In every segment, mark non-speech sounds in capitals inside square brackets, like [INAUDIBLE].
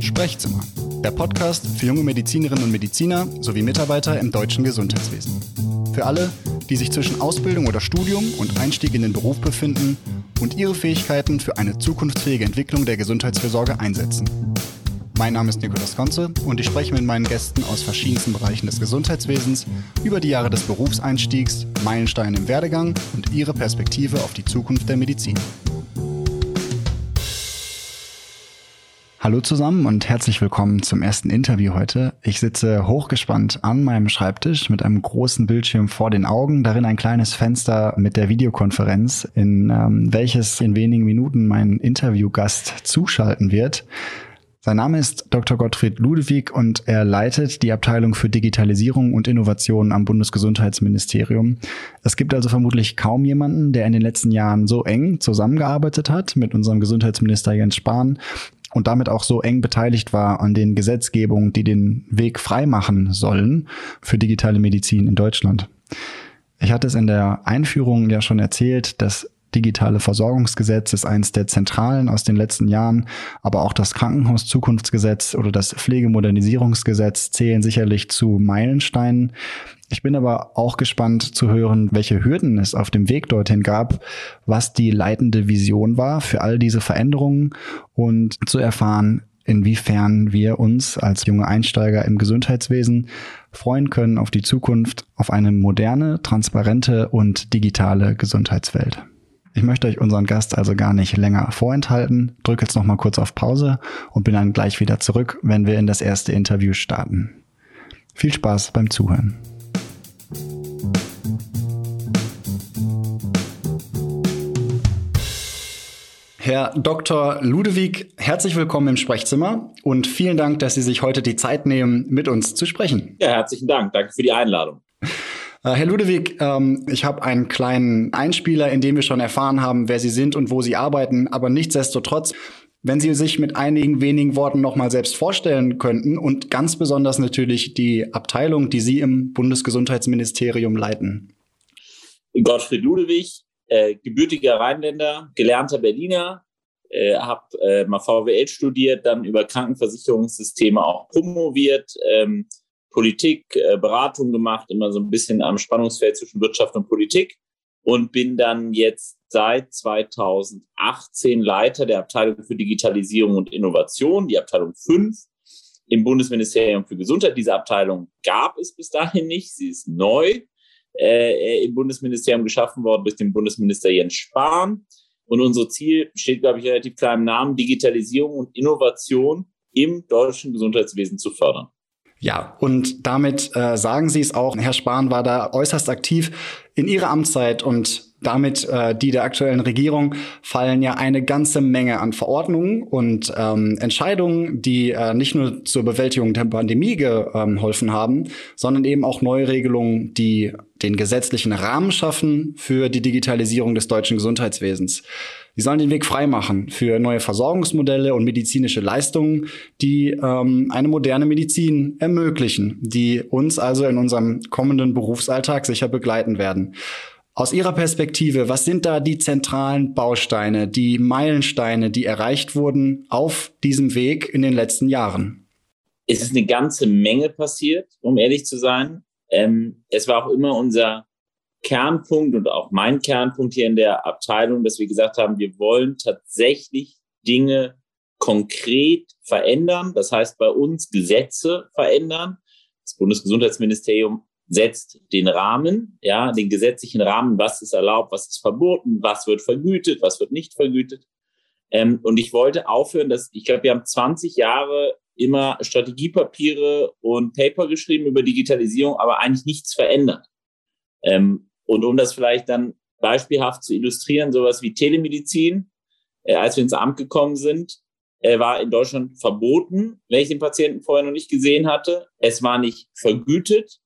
Sprechzimmer, der Podcast für junge Medizinerinnen und Mediziner sowie Mitarbeiter im deutschen Gesundheitswesen. Für alle, die sich zwischen Ausbildung oder Studium und Einstieg in den Beruf befinden und ihre Fähigkeiten für eine zukunftsfähige Entwicklung der Gesundheitsfürsorge einsetzen. Mein Name ist Nikolaus Konze und ich spreche mit meinen Gästen aus verschiedensten Bereichen des Gesundheitswesens über die Jahre des Berufseinstiegs, Meilensteine im Werdegang und ihre Perspektive auf die Zukunft der Medizin. Hallo zusammen und herzlich willkommen zum ersten Interview heute. Ich sitze hochgespannt an meinem Schreibtisch mit einem großen Bildschirm vor den Augen, darin ein kleines Fenster mit der Videokonferenz, in ähm, welches in wenigen Minuten mein Interviewgast zuschalten wird. Sein Name ist Dr. Gottfried Ludewig und er leitet die Abteilung für Digitalisierung und Innovation am Bundesgesundheitsministerium. Es gibt also vermutlich kaum jemanden, der in den letzten Jahren so eng zusammengearbeitet hat mit unserem Gesundheitsminister Jens Spahn und damit auch so eng beteiligt war an den Gesetzgebungen, die den Weg freimachen sollen für digitale Medizin in Deutschland. Ich hatte es in der Einführung ja schon erzählt, dass digitale Versorgungsgesetz ist eines der zentralen aus den letzten Jahren, aber auch das Krankenhauszukunftsgesetz oder das Pflegemodernisierungsgesetz zählen sicherlich zu Meilensteinen. Ich bin aber auch gespannt zu hören, welche Hürden es auf dem Weg dorthin gab, was die leitende Vision war für all diese Veränderungen und zu erfahren, inwiefern wir uns als junge Einsteiger im Gesundheitswesen freuen können auf die Zukunft, auf eine moderne, transparente und digitale Gesundheitswelt. Ich möchte euch unseren Gast also gar nicht länger vorenthalten. Drücke jetzt noch mal kurz auf Pause und bin dann gleich wieder zurück, wenn wir in das erste Interview starten. Viel Spaß beim Zuhören. Herr Dr. Ludewig, herzlich willkommen im Sprechzimmer und vielen Dank, dass Sie sich heute die Zeit nehmen, mit uns zu sprechen. Ja, herzlichen Dank. Danke für die Einladung. Äh, Herr Ludewig, ähm, ich habe einen kleinen Einspieler, in dem wir schon erfahren haben, wer Sie sind und wo Sie arbeiten, aber nichtsdestotrotz, wenn Sie sich mit einigen wenigen Worten nochmal selbst vorstellen könnten und ganz besonders natürlich die Abteilung, die Sie im Bundesgesundheitsministerium leiten. Gottfried Ludewig, äh, gebürtiger Rheinländer, gelernter Berliner, äh, habe äh, mal VWL studiert, dann über Krankenversicherungssysteme auch promoviert, ähm, Politik, äh, Beratung gemacht, immer so ein bisschen am Spannungsfeld zwischen Wirtschaft und Politik und bin dann jetzt seit 2018 Leiter der Abteilung für Digitalisierung und Innovation, die Abteilung 5 im Bundesministerium für Gesundheit. Diese Abteilung gab es bis dahin nicht. Sie ist neu äh, im Bundesministerium geschaffen worden durch den Bundesminister Jens Spahn. Und unser Ziel besteht, glaube ich, relativ klar im Namen, Digitalisierung und Innovation im deutschen Gesundheitswesen zu fördern. Ja, und damit äh, sagen Sie es auch. Herr Spahn war da äußerst aktiv in Ihrer Amtszeit und damit äh, die der aktuellen Regierung fallen ja eine ganze Menge an Verordnungen und ähm, Entscheidungen, die äh, nicht nur zur Bewältigung der Pandemie geholfen haben, sondern eben auch Neuregelungen, die den gesetzlichen Rahmen schaffen für die Digitalisierung des deutschen Gesundheitswesens. Sie sollen den Weg freimachen für neue Versorgungsmodelle und medizinische Leistungen, die ähm, eine moderne Medizin ermöglichen, die uns also in unserem kommenden Berufsalltag sicher begleiten werden. Aus Ihrer Perspektive, was sind da die zentralen Bausteine, die Meilensteine, die erreicht wurden auf diesem Weg in den letzten Jahren? Es ist eine ganze Menge passiert, um ehrlich zu sein. Ähm, es war auch immer unser Kernpunkt und auch mein Kernpunkt hier in der Abteilung, dass wir gesagt haben, wir wollen tatsächlich Dinge konkret verändern. Das heißt, bei uns Gesetze verändern. Das Bundesgesundheitsministerium setzt den Rahmen, ja, den gesetzlichen Rahmen, was ist erlaubt, was ist verboten, was wird vergütet, was wird nicht vergütet. Ähm, und ich wollte aufhören, dass ich glaube, wir haben 20 Jahre immer Strategiepapiere und Paper geschrieben über Digitalisierung, aber eigentlich nichts verändert. Ähm, und um das vielleicht dann beispielhaft zu illustrieren, sowas wie Telemedizin, äh, als wir ins Amt gekommen sind, äh, war in Deutschland verboten, wenn ich den Patienten vorher noch nicht gesehen hatte. Es war nicht vergütet.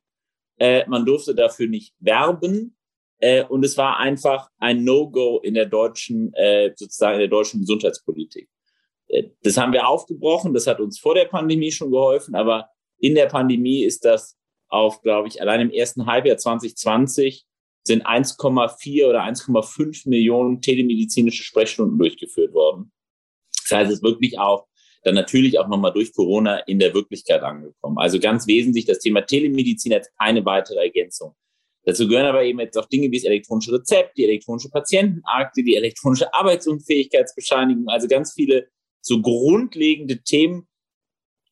Äh, man durfte dafür nicht werben. Äh, und es war einfach ein No-Go in der deutschen, äh, sozusagen in der deutschen Gesundheitspolitik. Äh, das haben wir aufgebrochen. Das hat uns vor der Pandemie schon geholfen. Aber in der Pandemie ist das auf, glaube ich, allein im ersten Halbjahr 2020 sind 1,4 oder 1,5 Millionen telemedizinische Sprechstunden durchgeführt worden. Das heißt, es ist wirklich auch dann natürlich auch nochmal durch Corona in der Wirklichkeit angekommen. Also ganz wesentlich das Thema Telemedizin als eine weitere Ergänzung. Dazu gehören aber eben jetzt auch Dinge wie das elektronische Rezept, die elektronische Patientenakte, die elektronische Arbeitsunfähigkeitsbescheinigung, also ganz viele so grundlegende Themen,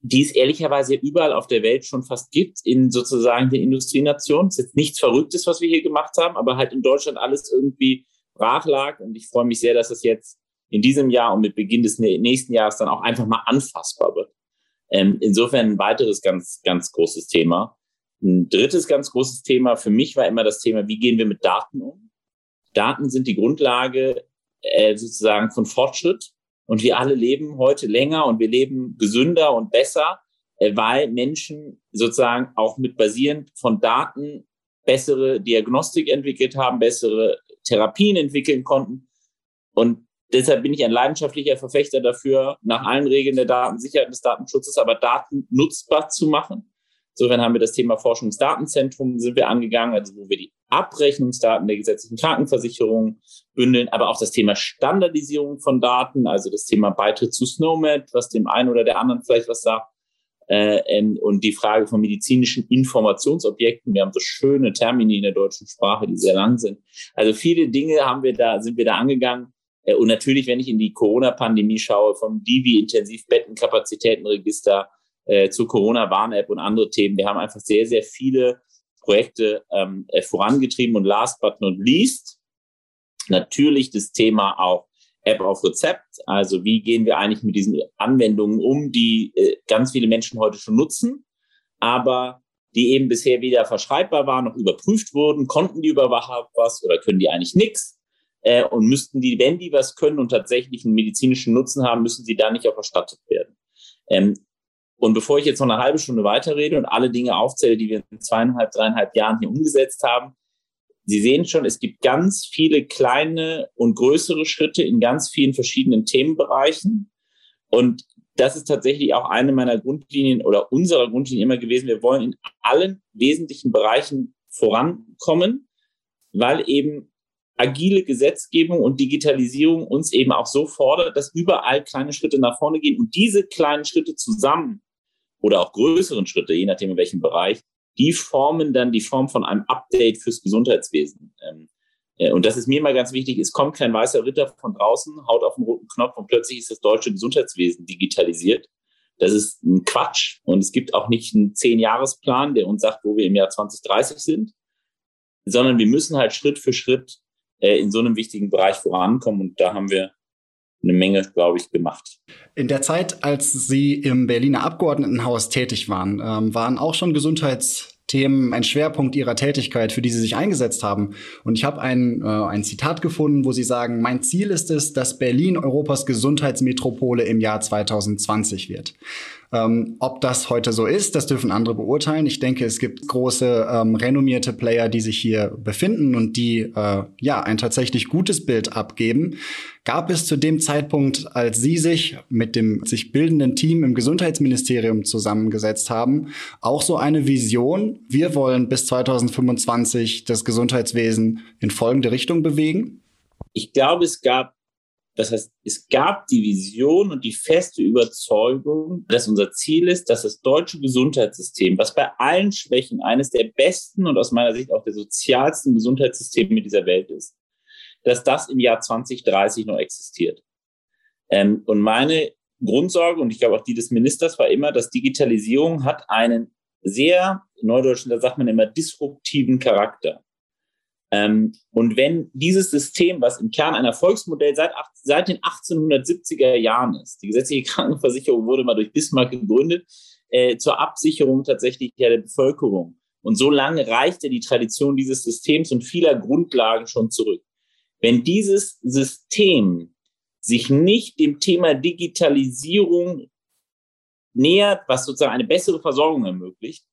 die es ehrlicherweise überall auf der Welt schon fast gibt, in sozusagen den Industrienationen. Es ist jetzt nichts Verrücktes, was wir hier gemacht haben, aber halt in Deutschland alles irgendwie brach lag. Und ich freue mich sehr, dass es jetzt in diesem Jahr und mit Beginn des nächsten Jahres dann auch einfach mal anfassbar wird. Ähm, insofern ein weiteres ganz, ganz großes Thema. Ein drittes ganz großes Thema für mich war immer das Thema, wie gehen wir mit Daten um? Daten sind die Grundlage äh, sozusagen von Fortschritt und wir alle leben heute länger und wir leben gesünder und besser, äh, weil Menschen sozusagen auch mit basierend von Daten bessere Diagnostik entwickelt haben, bessere Therapien entwickeln konnten. Und deshalb bin ich ein leidenschaftlicher Verfechter dafür, nach allen Regeln der Datensicherheit des Datenschutzes aber Daten nutzbar zu machen. Insofern haben wir das Thema Forschungsdatenzentrum sind wir angegangen, also wo wir die Abrechnungsdaten der gesetzlichen Krankenversicherung bündeln, aber auch das Thema Standardisierung von Daten, also das Thema Beitritt zu SNOMED, was dem einen oder der anderen vielleicht was sagt, äh, ähm, und die Frage von medizinischen Informationsobjekten. Wir haben so schöne Termini in der deutschen Sprache, die sehr lang sind. Also viele Dinge haben wir da, sind wir da angegangen. Äh, und natürlich, wenn ich in die Corona-Pandemie schaue, vom Divi Intensivbettenkapazitätenregister äh, zur Corona-Warn-App und andere Themen. Wir haben einfach sehr, sehr viele Projekte ähm, äh, vorangetrieben und last but not least natürlich das Thema auch App auf Rezept. Also wie gehen wir eigentlich mit diesen Anwendungen um, die äh, ganz viele Menschen heute schon nutzen, aber die eben bisher weder verschreibbar waren noch überprüft wurden. Konnten die überhaupt was oder können die eigentlich nichts? Äh, und müssten die, wenn die was können und tatsächlich einen medizinischen Nutzen haben, müssen sie da nicht auch erstattet werden. Ähm, und bevor ich jetzt noch eine halbe Stunde weiterrede und alle Dinge aufzähle, die wir in zweieinhalb, dreieinhalb Jahren hier umgesetzt haben, Sie sehen schon, es gibt ganz viele kleine und größere Schritte in ganz vielen verschiedenen Themenbereichen. Und das ist tatsächlich auch eine meiner Grundlinien oder unserer Grundlinien immer gewesen. Wir wollen in allen wesentlichen Bereichen vorankommen, weil eben agile Gesetzgebung und Digitalisierung uns eben auch so fordert, dass überall kleine Schritte nach vorne gehen und diese kleinen Schritte zusammen oder auch größeren Schritte, je nachdem in welchem Bereich, die formen dann die Form von einem Update fürs Gesundheitswesen. Ähm, äh, und das ist mir mal ganz wichtig. Es kommt kein weißer Ritter von draußen, haut auf den roten Knopf und plötzlich ist das deutsche Gesundheitswesen digitalisiert. Das ist ein Quatsch. Und es gibt auch nicht einen Zehn-Jahres-Plan, der uns sagt, wo wir im Jahr 2030 sind, sondern wir müssen halt Schritt für Schritt äh, in so einem wichtigen Bereich vorankommen. Und da haben wir eine Menge, glaube ich, gemacht. In der Zeit, als Sie im Berliner Abgeordnetenhaus tätig waren, ähm, waren auch schon Gesundheitsthemen ein Schwerpunkt Ihrer Tätigkeit, für die Sie sich eingesetzt haben. Und ich habe ein, äh, ein Zitat gefunden, wo Sie sagen, mein Ziel ist es, dass Berlin Europas Gesundheitsmetropole im Jahr 2020 wird. Ähm, ob das heute so ist, das dürfen andere beurteilen. Ich denke, es gibt große ähm, renommierte Player, die sich hier befinden und die äh, ja ein tatsächlich gutes Bild abgeben. Gab es zu dem Zeitpunkt, als Sie sich mit dem sich bildenden Team im Gesundheitsministerium zusammengesetzt haben, auch so eine Vision, wir wollen bis 2025 das Gesundheitswesen in folgende Richtung bewegen? Ich glaube, es gab das heißt, es gab die Vision und die feste Überzeugung, dass unser Ziel ist, dass das deutsche Gesundheitssystem, was bei allen Schwächen eines der besten und aus meiner Sicht auch der sozialsten Gesundheitssysteme dieser Welt ist, dass das im Jahr 2030 noch existiert. Ähm, und meine Grundsorge, und ich glaube auch die des Ministers, war immer, dass Digitalisierung hat einen sehr, in Neudeutschen, da sagt man immer, disruptiven Charakter. Ähm, und wenn dieses System, was im Kern ein Erfolgsmodell seit, seit den 1870er Jahren ist, die gesetzliche [LAUGHS] Krankenversicherung wurde mal durch Bismarck gegründet, äh, zur Absicherung tatsächlich ja der Bevölkerung. Und so lange reichte die Tradition dieses Systems und vieler Grundlagen schon zurück. Wenn dieses System sich nicht dem Thema Digitalisierung nähert, was sozusagen eine bessere Versorgung ermöglicht,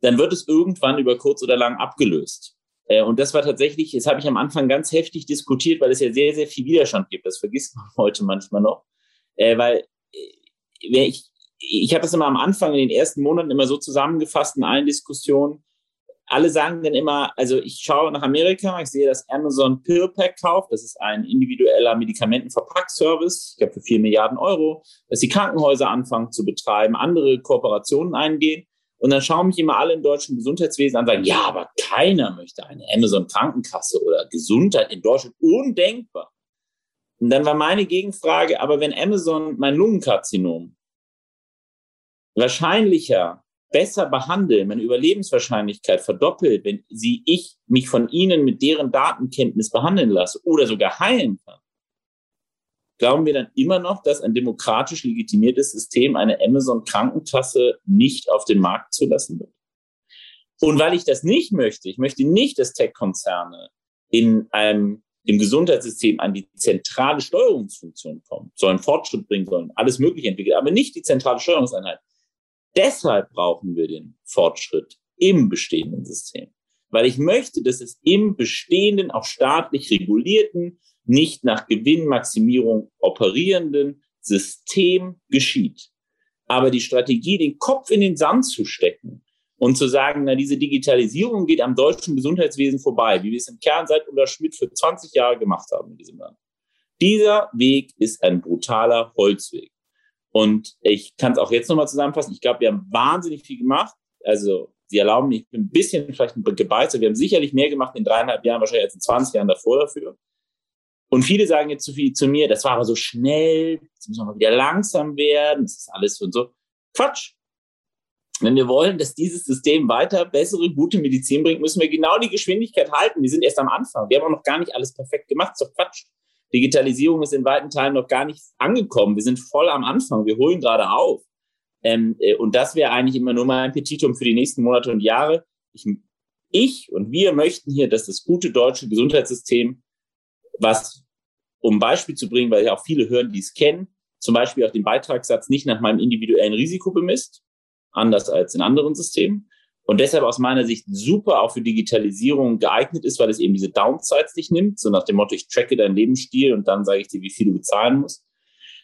dann wird es irgendwann über kurz oder lang abgelöst. Äh, und das war tatsächlich, das habe ich am Anfang ganz heftig diskutiert, weil es ja sehr, sehr viel Widerstand gibt. Das vergisst man [LAUGHS] heute manchmal noch. Äh, weil äh, ich, ich habe das immer am Anfang in den ersten Monaten immer so zusammengefasst in allen Diskussionen. Alle sagen dann immer, also ich schaue nach Amerika, ich sehe, dass Amazon PillPack kauft. Das ist ein individueller Medikamentenverpackservice, ich glaube für vier Milliarden Euro, dass die Krankenhäuser anfangen zu betreiben, andere Kooperationen eingehen. Und dann schauen mich immer alle im deutschen Gesundheitswesen an und sagen, ja, aber keiner möchte eine Amazon Krankenkasse oder Gesundheit in Deutschland. Undenkbar. Und dann war meine Gegenfrage, aber wenn Amazon mein Lungenkarzinom wahrscheinlicher besser behandeln, meine Überlebenswahrscheinlichkeit verdoppelt, wenn sie ich mich von ihnen mit deren Datenkenntnis behandeln lasse oder sogar heilen kann, glauben wir dann immer noch, dass ein demokratisch legitimiertes System eine Amazon Krankenkasse nicht auf den Markt zulassen wird. Und weil ich das nicht möchte, ich möchte nicht, dass Tech-Konzerne in einem im Gesundheitssystem an die zentrale Steuerungsfunktion kommen, sollen Fortschritt bringen sollen, alles Mögliche entwickeln, aber nicht die zentrale Steuerungseinheit. Deshalb brauchen wir den Fortschritt im bestehenden System. Weil ich möchte, dass es im bestehenden, auch staatlich regulierten, nicht nach Gewinnmaximierung operierenden System geschieht. Aber die Strategie, den Kopf in den Sand zu stecken und zu sagen, na, diese Digitalisierung geht am deutschen Gesundheitswesen vorbei, wie wir es im Kern seit Ulla Schmidt für 20 Jahre gemacht haben in diesem Land. Dieser Weg ist ein brutaler Holzweg. Und ich kann es auch jetzt nochmal zusammenfassen. Ich glaube, wir haben wahnsinnig viel gemacht. Also, Sie erlauben mir, ich bin ein bisschen vielleicht gebeizt. Wir haben sicherlich mehr gemacht in dreieinhalb Jahren, wahrscheinlich als in 20 Jahren davor dafür. Und viele sagen jetzt zu viel zu mir, das war aber so schnell, jetzt müssen wir mal wieder langsam werden, das ist alles und so. Quatsch. Wenn wir wollen, dass dieses System weiter bessere, gute Medizin bringt, müssen wir genau die Geschwindigkeit halten. Wir sind erst am Anfang. Wir haben auch noch gar nicht alles perfekt gemacht. Doch Quatsch. Digitalisierung ist in weiten Teilen noch gar nicht angekommen. Wir sind voll am Anfang. Wir holen gerade auf. Ähm, äh, und das wäre eigentlich immer nur mein Petitum für die nächsten Monate und Jahre. Ich, ich und wir möchten hier, dass das gute deutsche Gesundheitssystem, was, um ein Beispiel zu bringen, weil ja auch viele hören, die es kennen, zum Beispiel auch den Beitragssatz nicht nach meinem individuellen Risiko bemisst, anders als in anderen Systemen, und deshalb aus meiner Sicht super auch für Digitalisierung geeignet ist, weil es eben diese Downsides nicht nimmt, so nach dem Motto, ich tracke deinen Lebensstil und dann sage ich dir, wie viel du bezahlen musst,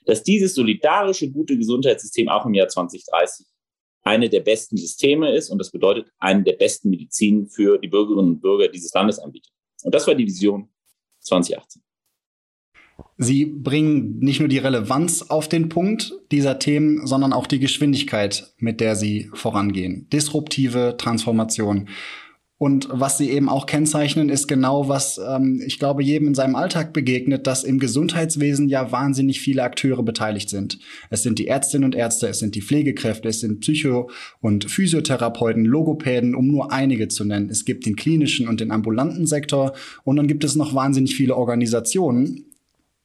dass dieses solidarische, gute Gesundheitssystem auch im Jahr 2030 eine der besten Systeme ist und das bedeutet eine der besten Medizin für die Bürgerinnen und Bürger dieses Landes anbietet. Und das war die Vision 2018. Sie bringen nicht nur die Relevanz auf den Punkt dieser Themen, sondern auch die Geschwindigkeit, mit der sie vorangehen. Disruptive Transformation. Und was sie eben auch kennzeichnen, ist genau, was ähm, ich glaube, jedem in seinem Alltag begegnet, dass im Gesundheitswesen ja wahnsinnig viele Akteure beteiligt sind. Es sind die Ärztinnen und Ärzte, es sind die Pflegekräfte, es sind Psycho- und Physiotherapeuten, Logopäden, um nur einige zu nennen. Es gibt den klinischen und den ambulanten Sektor und dann gibt es noch wahnsinnig viele Organisationen,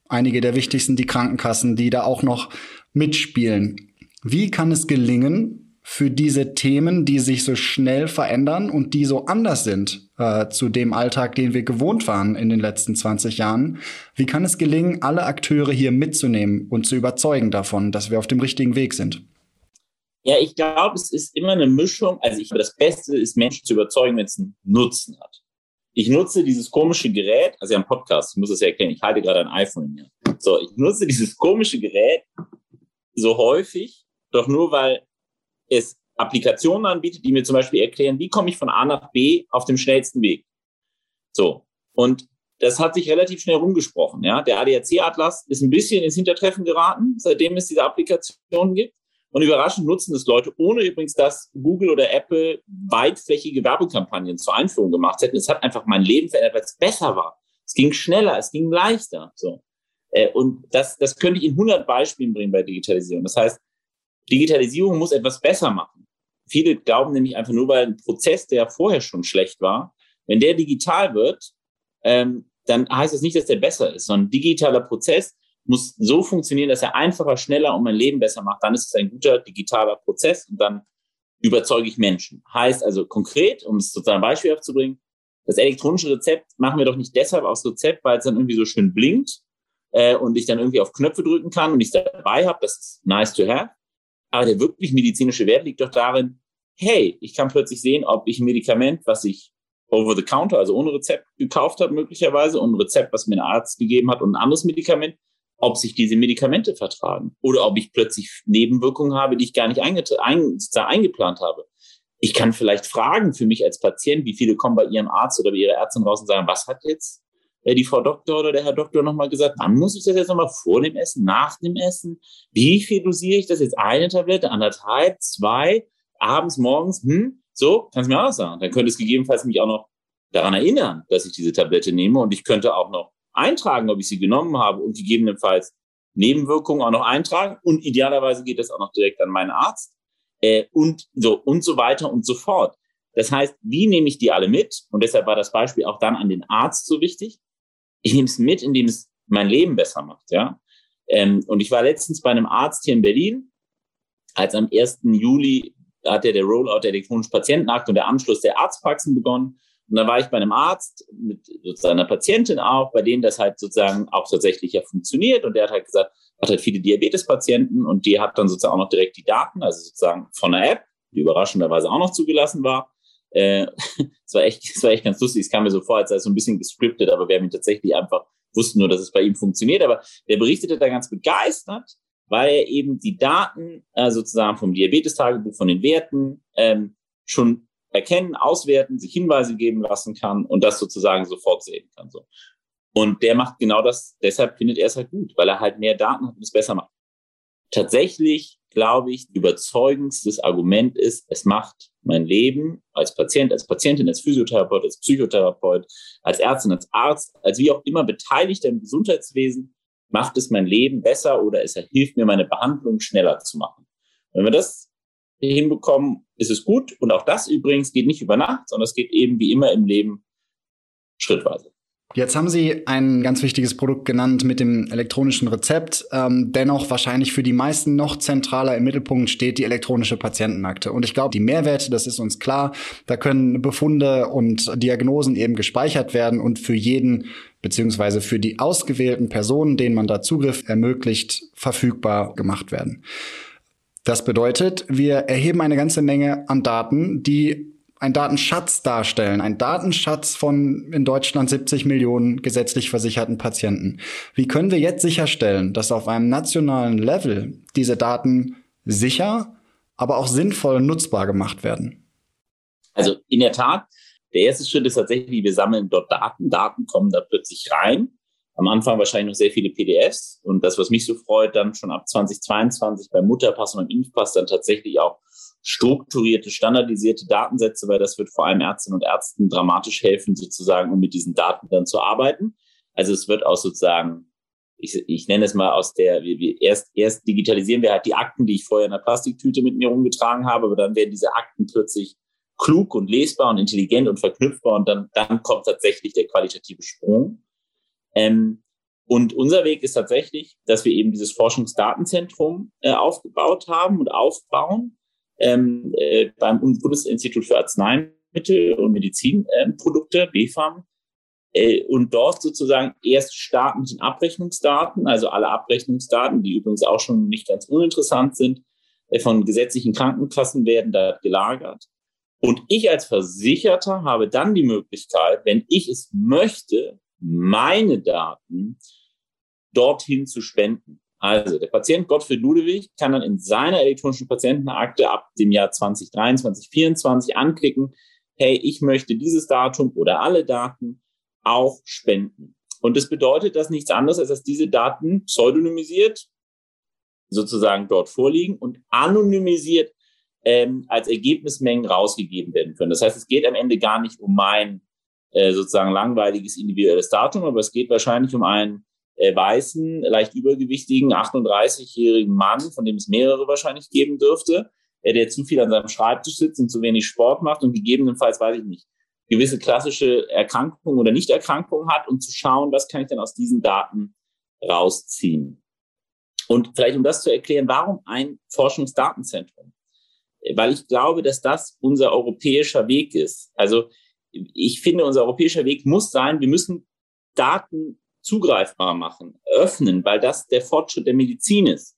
einige der wichtigsten, die Krankenkassen, die da auch noch mitspielen. Wie kann es gelingen, für diese Themen, die sich so schnell verändern und die so anders sind äh, zu dem Alltag, den wir gewohnt waren in den letzten 20 Jahren, wie kann es gelingen, alle Akteure hier mitzunehmen und zu überzeugen davon, dass wir auf dem richtigen Weg sind? Ja, ich glaube, es ist immer eine Mischung. Also ich das Beste ist, Menschen zu überzeugen, wenn es einen Nutzen hat ich nutze dieses komische Gerät, also ja, ein Podcast, ich muss es ja erkennen, ich halte gerade ein iPhone in mir. So, ich nutze dieses komische Gerät so häufig, doch nur weil es Applikationen anbietet, die mir zum Beispiel erklären, wie komme ich von A nach B auf dem schnellsten Weg. So. Und das hat sich relativ schnell rumgesprochen, ja. Der ADAC-Atlas ist ein bisschen ins Hintertreffen geraten, seitdem es diese Applikationen gibt. Und überraschend nutzen das Leute, ohne übrigens, dass Google oder Apple weitflächige Werbekampagnen zur Einführung gemacht hätten. Es hat einfach mein Leben verändert, weil es besser war. Es ging schneller, es ging leichter. So. Äh, und das, das könnte ich in 100 Beispielen bringen bei Digitalisierung. Das heißt, Digitalisierung muss etwas besser machen. Viele glauben nämlich einfach nur, weil ein Prozess, der vorher schon schlecht war, wenn der digital wird, ähm, dann heißt das nicht, dass der besser ist, sondern digitaler Prozess muss so funktionieren, dass er einfacher, schneller und mein Leben besser macht. Dann ist es ein guter digitaler Prozess und dann überzeuge ich Menschen. Heißt also konkret, um es sozusagen beispielhaft zu bringen, das elektronische Rezept machen wir doch nicht deshalb aus Rezept, weil es dann irgendwie so schön blinkt äh, und ich dann irgendwie auf Knöpfe drücken kann und ich es dabei habe. Das ist nice to have. Aber der wirklich medizinische Wert liegt doch darin, hey, ich kann plötzlich sehen, ob ich ein Medikament, was ich over the counter, also ohne Rezept gekauft habe möglicherweise und ein Rezept, was mir ein Arzt gegeben hat und ein anderes Medikament, ob sich diese Medikamente vertragen oder ob ich plötzlich Nebenwirkungen habe, die ich gar nicht einge ein, eingeplant habe. Ich kann vielleicht fragen für mich als Patient, wie viele kommen bei Ihrem Arzt oder bei Ihrer Ärztin raus und sagen, was hat jetzt die Frau Doktor oder der Herr Doktor nochmal gesagt, wann muss ich das jetzt nochmal vor dem Essen, nach dem Essen? Wie viel dosiere ich das jetzt? Eine Tablette, anderthalb, zwei, abends, morgens, hm? So, kannst du mir auch sagen. Dann könnte es gegebenenfalls mich auch noch daran erinnern, dass ich diese Tablette nehme und ich könnte auch noch eintragen, ob ich sie genommen habe und gegebenenfalls Nebenwirkungen auch noch eintragen und idealerweise geht das auch noch direkt an meinen Arzt äh, und so und so weiter und so fort. Das heißt, wie nehme ich die alle mit? Und deshalb war das Beispiel auch dann an den Arzt so wichtig. Ich nehme es mit, indem es mein Leben besser macht, ja. Ähm, und ich war letztens bei einem Arzt hier in Berlin, als am 1. Juli hat ja der Rollout der elektronischen Patientenakte und der Anschluss der Arztpraxen begonnen. Und dann war ich bei einem Arzt mit sozusagen einer Patientin auch, bei denen das halt sozusagen auch tatsächlich ja funktioniert. Und der hat halt gesagt, hat halt viele Diabetespatienten und die hat dann sozusagen auch noch direkt die Daten, also sozusagen von der App, die überraschenderweise auch noch zugelassen war. Äh, [LAUGHS] es war echt, es war echt ganz lustig. Es kam mir so vor, als sei es so ein bisschen gescriptet, aber wir haben ihn tatsächlich einfach wussten nur, dass es bei ihm funktioniert. Aber der berichtete da ganz begeistert, weil er eben die Daten äh, sozusagen vom Diabetestagebuch, von den Werten ähm, schon erkennen, auswerten, sich Hinweise geben lassen kann und das sozusagen sofort sehen kann. So. Und der macht genau das, deshalb findet er es halt gut, weil er halt mehr Daten hat und es besser macht. Tatsächlich glaube ich, überzeugendstes Argument ist, es macht mein Leben als Patient, als Patientin, als Physiotherapeut, als Psychotherapeut, als Ärztin, als Arzt, als wie auch immer Beteiligter im Gesundheitswesen, macht es mein Leben besser oder es hilft mir, meine Behandlung schneller zu machen. Wenn wir das hinbekommen, ist es gut. Und auch das übrigens geht nicht über Nacht, sondern es geht eben wie immer im Leben schrittweise. Jetzt haben Sie ein ganz wichtiges Produkt genannt mit dem elektronischen Rezept. Ähm, dennoch wahrscheinlich für die meisten noch zentraler im Mittelpunkt steht die elektronische Patientenakte. Und ich glaube, die Mehrwerte, das ist uns klar. Da können Befunde und Diagnosen eben gespeichert werden und für jeden beziehungsweise für die ausgewählten Personen, denen man da Zugriff ermöglicht, verfügbar gemacht werden. Das bedeutet, wir erheben eine ganze Menge an Daten, die ein Datenschatz darstellen, ein Datenschatz von in Deutschland 70 Millionen gesetzlich versicherten Patienten. Wie können wir jetzt sicherstellen, dass auf einem nationalen Level diese Daten sicher, aber auch sinnvoll nutzbar gemacht werden? Also in der Tat, der erste Schritt ist tatsächlich, wir sammeln dort Daten. Daten kommen da plötzlich rein. Am Anfang wahrscheinlich noch sehr viele PDFs. Und das, was mich so freut, dann schon ab 2022 beim Mutterpass und beim Impfpass dann tatsächlich auch strukturierte, standardisierte Datensätze, weil das wird vor allem Ärztinnen und Ärzten dramatisch helfen, sozusagen, um mit diesen Daten dann zu arbeiten. Also es wird auch sozusagen, ich, ich nenne es mal aus der, wir, wir erst, erst digitalisieren wir halt die Akten, die ich vorher in der Plastiktüte mit mir rumgetragen habe, aber dann werden diese Akten plötzlich klug und lesbar und intelligent und verknüpfbar und dann, dann kommt tatsächlich der qualitative Sprung. Ähm, und unser Weg ist tatsächlich, dass wir eben dieses Forschungsdatenzentrum äh, aufgebaut haben und aufbauen, ähm, äh, beim Bundesinstitut für Arzneimittel und Medizinprodukte, äh, BfArM, und dort sozusagen erst starten mit den Abrechnungsdaten, also alle Abrechnungsdaten, die übrigens auch schon nicht ganz uninteressant sind, äh, von gesetzlichen Krankenkassen werden da gelagert. Und ich als Versicherter habe dann die Möglichkeit, wenn ich es möchte, meine Daten dorthin zu spenden. Also der Patient Gottfried Ludewig kann dann in seiner elektronischen Patientenakte ab dem Jahr 2023, 2024 anklicken, hey, ich möchte dieses Datum oder alle Daten auch spenden. Und das bedeutet das nichts anderes, als dass diese Daten pseudonymisiert sozusagen dort vorliegen und anonymisiert ähm, als Ergebnismengen rausgegeben werden können. Das heißt, es geht am Ende gar nicht um mein äh, sozusagen langweiliges individuelles Datum, aber es geht wahrscheinlich um ein äh, weißen, leicht übergewichtigen, 38-jährigen Mann, von dem es mehrere wahrscheinlich geben dürfte, äh, der zu viel an seinem Schreibtisch sitzt und zu wenig Sport macht und gegebenenfalls, weiß ich nicht, gewisse klassische Erkrankungen oder Nichterkrankungen hat und zu schauen, was kann ich denn aus diesen Daten rausziehen. Und vielleicht um das zu erklären, warum ein Forschungsdatenzentrum? Weil ich glaube, dass das unser europäischer Weg ist. Also ich finde, unser europäischer Weg muss sein, wir müssen Daten zugreifbar machen, öffnen, weil das der Fortschritt der Medizin ist.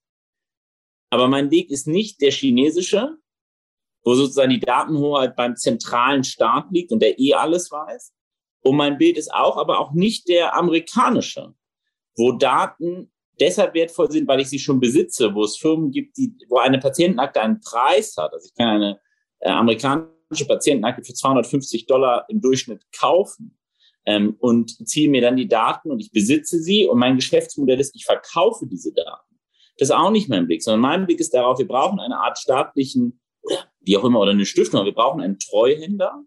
Aber mein Weg ist nicht der chinesische, wo sozusagen die Datenhoheit beim zentralen Staat liegt und der eh alles weiß. Und mein Bild ist auch, aber auch nicht der amerikanische, wo Daten deshalb wertvoll sind, weil ich sie schon besitze, wo es Firmen gibt, die, wo eine Patientenakte einen Preis hat. Also ich kann eine äh, amerikanische Patientenakte für 250 Dollar im Durchschnitt kaufen ähm, und ziehe mir dann die Daten und ich besitze sie und mein Geschäftsmodell ist, ich verkaufe diese Daten. Das ist auch nicht mein Blick, sondern mein Blick ist darauf, wir brauchen eine Art staatlichen, wie auch immer, oder eine Stiftung, wir brauchen einen Treuhänder,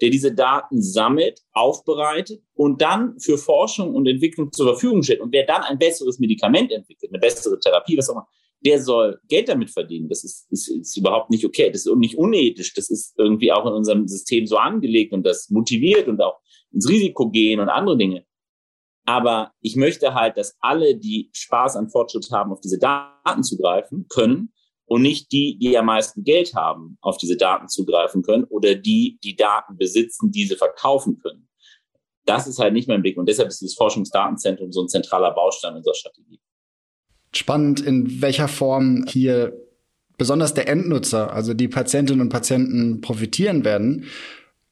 der diese Daten sammelt, aufbereitet und dann für Forschung und Entwicklung zur Verfügung stellt. Und wer dann ein besseres Medikament entwickelt, eine bessere Therapie, was auch immer, der soll Geld damit verdienen. Das ist, ist, ist überhaupt nicht okay. Das ist nicht unethisch. Das ist irgendwie auch in unserem System so angelegt und das motiviert und auch ins Risiko gehen und andere Dinge. Aber ich möchte halt, dass alle, die Spaß an Fortschritt haben, auf diese Daten zugreifen können und nicht die, die am meisten Geld haben, auf diese Daten zugreifen können oder die, die Daten besitzen, diese verkaufen können. Das ist halt nicht mein Blick und deshalb ist dieses Forschungsdatenzentrum so ein zentraler Baustein unserer Strategie. Spannend, in welcher Form hier besonders der Endnutzer, also die Patientinnen und Patienten profitieren werden.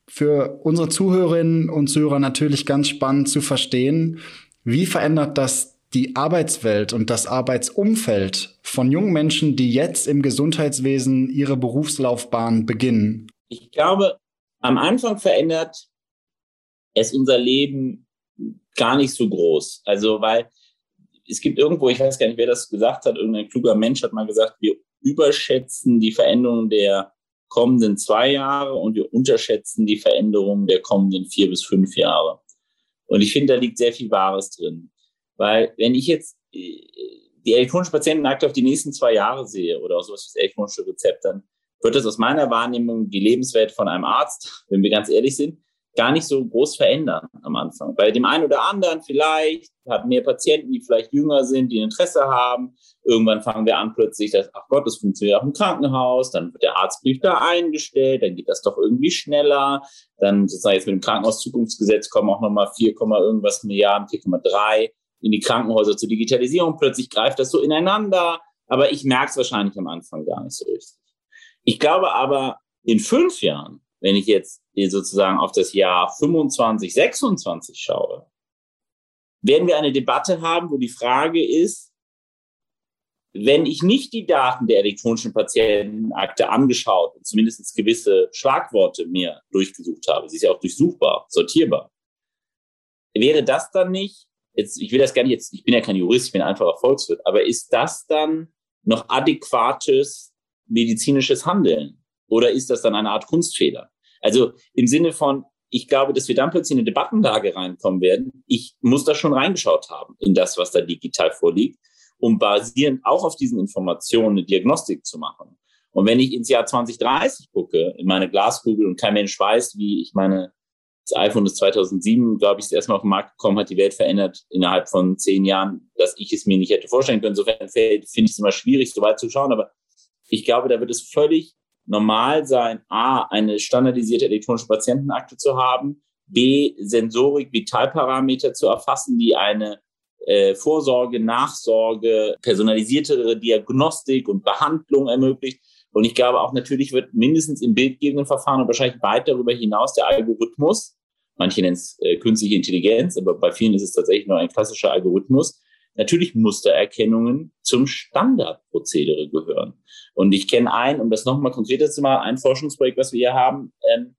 Für unsere Zuhörerinnen und Zuhörer natürlich ganz spannend zu verstehen, wie verändert das die Arbeitswelt und das Arbeitsumfeld von jungen Menschen, die jetzt im Gesundheitswesen ihre Berufslaufbahn beginnen? Ich glaube, am Anfang verändert es unser Leben gar nicht so groß. Also, weil es gibt irgendwo, ich weiß gar nicht, wer das gesagt hat, irgendein kluger Mensch hat mal gesagt, wir überschätzen die Veränderung der kommenden zwei Jahre und wir unterschätzen die Veränderung der kommenden vier bis fünf Jahre. Und ich finde, da liegt sehr viel Wahres drin. Weil wenn ich jetzt äh, die elektronische Patientenakte auf die nächsten zwei Jahre sehe oder auch sowas wie das elektronische Rezept, dann wird das aus meiner Wahrnehmung die Lebenswelt von einem Arzt, wenn wir ganz ehrlich sind, gar nicht so groß verändern am Anfang. Bei dem einen oder anderen vielleicht hat mehr Patienten, die vielleicht jünger sind, die Interesse haben. Irgendwann fangen wir an plötzlich, dass, ach Gott, das funktioniert auch im Krankenhaus. Dann wird der Arztbrief da eingestellt, dann geht das doch irgendwie schneller. Dann sozusagen jetzt mit dem Krankenhauszukunftsgesetz kommen auch nochmal 4, irgendwas Milliarden, 4,3 in die Krankenhäuser zur Digitalisierung. Plötzlich greift das so ineinander. Aber ich merke es wahrscheinlich am Anfang gar nicht so richtig. Ich glaube aber, in fünf Jahren wenn ich jetzt sozusagen auf das Jahr 25, 26 schaue, werden wir eine Debatte haben, wo die Frage ist, wenn ich nicht die Daten der elektronischen Patientenakte angeschaut und zumindest gewisse Schlagworte mir durchgesucht habe, sie ist ja auch durchsuchbar, sortierbar, wäre das dann nicht, jetzt, ich will das gar nicht jetzt, ich bin ja kein Jurist, ich bin einfacher Volkswirt, aber ist das dann noch adäquates medizinisches Handeln? Oder ist das dann eine Art Kunstfehler? Also im Sinne von, ich glaube, dass wir dann plötzlich in eine Debattenlage reinkommen werden. Ich muss da schon reingeschaut haben in das, was da digital vorliegt, um basierend auch auf diesen Informationen eine Diagnostik zu machen. Und wenn ich ins Jahr 2030 gucke, in meine Glaskugel und kein Mensch weiß, wie ich meine, das iPhone ist 2007, glaube ich, ist erstmal auf den Markt gekommen, hat die Welt verändert innerhalb von zehn Jahren, dass ich es mir nicht hätte vorstellen können. Insofern finde ich es immer schwierig, so weit zu schauen. Aber ich glaube, da wird es völlig normal sein, A, eine standardisierte elektronische Patientenakte zu haben, B, Sensorik, Vitalparameter zu erfassen, die eine äh, Vorsorge, Nachsorge, personalisiertere Diagnostik und Behandlung ermöglicht. Und ich glaube auch natürlich wird mindestens im bildgebenden Verfahren und wahrscheinlich weit darüber hinaus der Algorithmus, manche nennen es äh, künstliche Intelligenz, aber bei vielen ist es tatsächlich nur ein klassischer Algorithmus, natürlich Mustererkennungen zum Standardprozedere gehören. Und ich kenne ein, um das nochmal konkreter zu machen, ein Forschungsprojekt, was wir hier haben, ähm,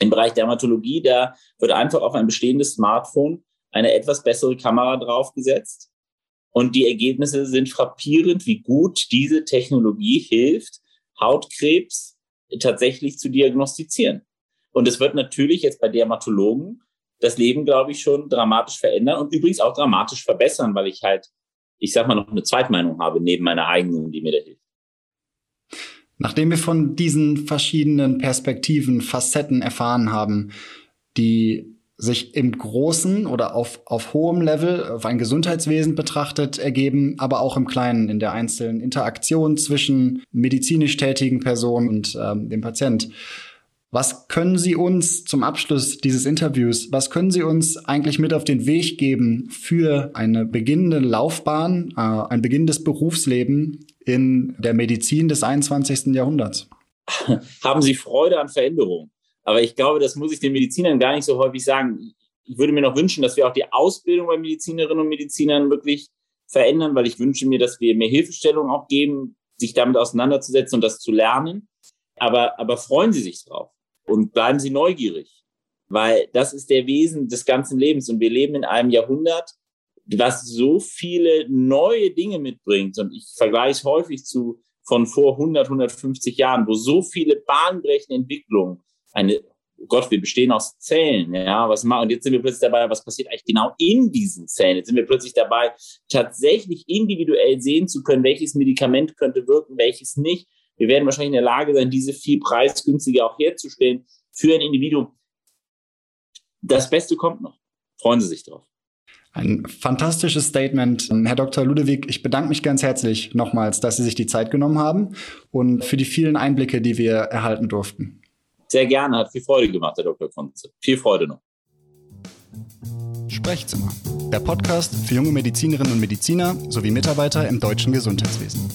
im Bereich Dermatologie, da wird einfach auf ein bestehendes Smartphone eine etwas bessere Kamera draufgesetzt. Und die Ergebnisse sind frappierend, wie gut diese Technologie hilft, Hautkrebs tatsächlich zu diagnostizieren. Und es wird natürlich jetzt bei Dermatologen das Leben, glaube ich, schon dramatisch verändern und übrigens auch dramatisch verbessern, weil ich halt, ich sag mal, noch eine Zweitmeinung habe neben meiner eigenen, die mir da hilft. Nachdem wir von diesen verschiedenen Perspektiven, Facetten erfahren haben, die sich im großen oder auf, auf hohem Level auf ein Gesundheitswesen betrachtet ergeben, aber auch im Kleinen, in der einzelnen Interaktion zwischen medizinisch tätigen Personen und ähm, dem Patient. Was können Sie uns zum Abschluss dieses Interviews, was können Sie uns eigentlich mit auf den Weg geben für eine beginnende Laufbahn, äh, ein beginnendes Berufsleben in der Medizin des 21. Jahrhunderts? [LAUGHS] Haben Sie Freude an Veränderung? Aber ich glaube, das muss ich den Medizinern gar nicht so häufig sagen. Ich würde mir noch wünschen, dass wir auch die Ausbildung bei Medizinerinnen und Medizinern wirklich verändern, weil ich wünsche mir, dass wir mehr Hilfestellung auch geben, sich damit auseinanderzusetzen und das zu lernen aber, aber freuen Sie sich drauf und bleiben Sie neugierig, weil das ist der Wesen des ganzen Lebens und wir leben in einem Jahrhundert, was so viele neue Dinge mitbringt und ich vergleiche es häufig zu von vor 100, 150 Jahren, wo so viele bahnbrechende Entwicklungen, eine oh Gott, wir bestehen aus Zellen, ja, was machen, und jetzt sind wir plötzlich dabei, was passiert eigentlich genau in diesen Zellen? Jetzt sind wir plötzlich dabei, tatsächlich individuell sehen zu können, welches Medikament könnte wirken, welches nicht. Wir werden wahrscheinlich in der Lage sein, diese viel preisgünstiger auch herzustellen für ein Individuum. Das Beste kommt noch. Freuen Sie sich drauf. Ein fantastisches Statement. Herr Dr. Ludewig, ich bedanke mich ganz herzlich nochmals, dass Sie sich die Zeit genommen haben und für die vielen Einblicke, die wir erhalten durften. Sehr gerne, hat viel Freude gemacht, Herr Dr. Konze. Viel Freude noch. Sprechzimmer, der Podcast für junge Medizinerinnen und Mediziner sowie Mitarbeiter im deutschen Gesundheitswesen.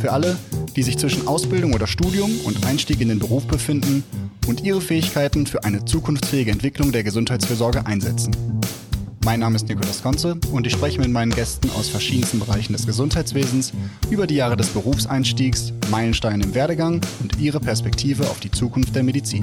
Für alle, die sich zwischen Ausbildung oder Studium und Einstieg in den Beruf befinden und ihre Fähigkeiten für eine zukunftsfähige Entwicklung der Gesundheitsfürsorge einsetzen. Mein Name ist Nikolaus Konze und ich spreche mit meinen Gästen aus verschiedensten Bereichen des Gesundheitswesens über die Jahre des Berufseinstiegs, Meilensteine im Werdegang und ihre Perspektive auf die Zukunft der Medizin.